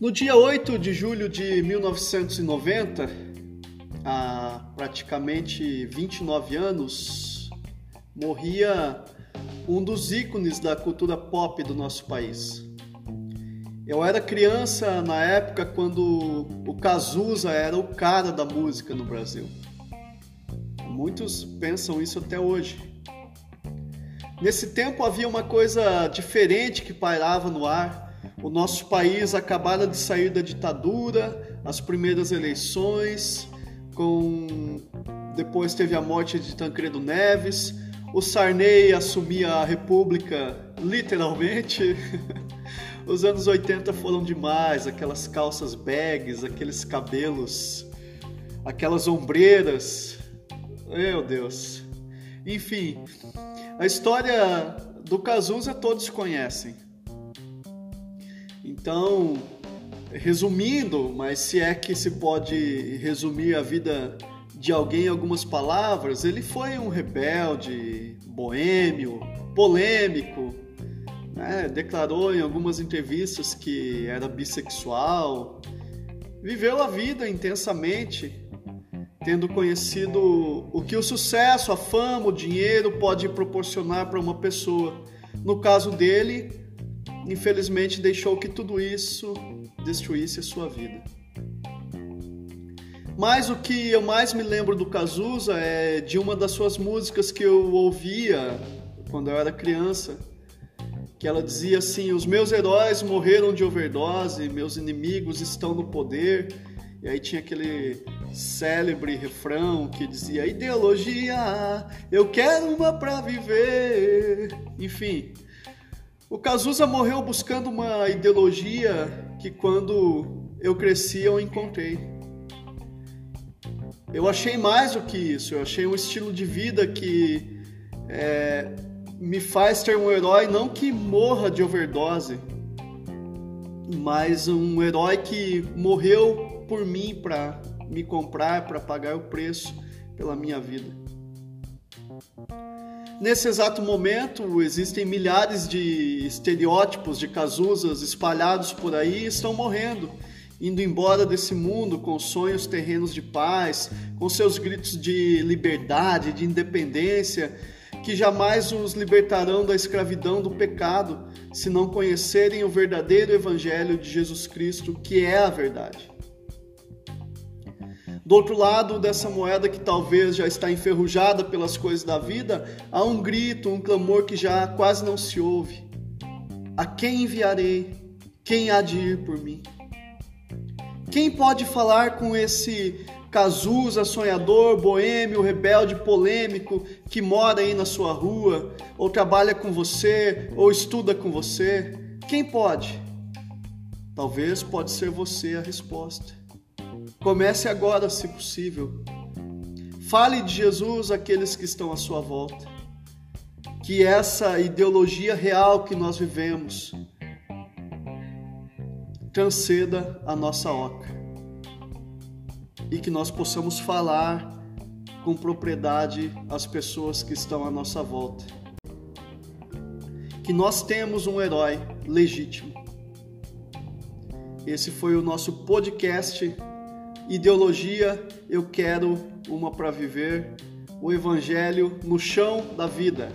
No dia 8 de julho de 1990, há praticamente 29 anos, morria um dos ícones da cultura pop do nosso país. Eu era criança na época quando o Cazuza era o cara da música no Brasil. Muitos pensam isso até hoje. Nesse tempo havia uma coisa diferente que pairava no ar o nosso país acabara de sair da ditadura, as primeiras eleições, com depois teve a morte de Tancredo Neves, o Sarney assumia a república literalmente. Os anos 80 foram demais, aquelas calças bags, aqueles cabelos, aquelas ombreiras. Meu Deus. Enfim, a história do Cazuza todos conhecem. Então, resumindo, mas se é que se pode resumir a vida de alguém em algumas palavras, ele foi um rebelde, boêmio, polêmico, né? declarou em algumas entrevistas que era bissexual, viveu a vida intensamente, tendo conhecido o que o sucesso, a fama, o dinheiro pode proporcionar para uma pessoa. No caso dele, infelizmente deixou que tudo isso destruísse a sua vida. Mas o que eu mais me lembro do Cazuza é de uma das suas músicas que eu ouvia quando eu era criança, que ela dizia assim: "Os meus heróis morreram de overdose, meus inimigos estão no poder". E aí tinha aquele célebre refrão que dizia: "Ideologia, eu quero uma para viver". Enfim, o Cazuza morreu buscando uma ideologia que quando eu cresci eu encontrei. Eu achei mais do que isso, eu achei um estilo de vida que é, me faz ter um herói não que morra de overdose, mas um herói que morreu por mim para me comprar, para pagar o preço pela minha vida. Nesse exato momento, existem milhares de estereótipos de Cazuzas espalhados por aí e estão morrendo, indo embora desse mundo com sonhos terrenos de paz, com seus gritos de liberdade, de independência, que jamais os libertarão da escravidão do pecado, se não conhecerem o verdadeiro evangelho de Jesus Cristo, que é a verdade. Do outro lado dessa moeda que talvez já está enferrujada pelas coisas da vida, há um grito, um clamor que já quase não se ouve. A quem enviarei? Quem há de ir por mim? Quem pode falar com esse Cazuza, sonhador, boêmio, rebelde, polêmico, que mora aí na sua rua, ou trabalha com você, ou estuda com você? Quem pode? Talvez pode ser você a resposta. Comece agora, se possível. Fale de Jesus àqueles que estão à sua volta. Que essa ideologia real que nós vivemos transceda a nossa oca. E que nós possamos falar com propriedade às pessoas que estão à nossa volta. Que nós temos um herói legítimo. Esse foi o nosso podcast Ideologia, eu quero uma para viver. O Evangelho no chão da vida.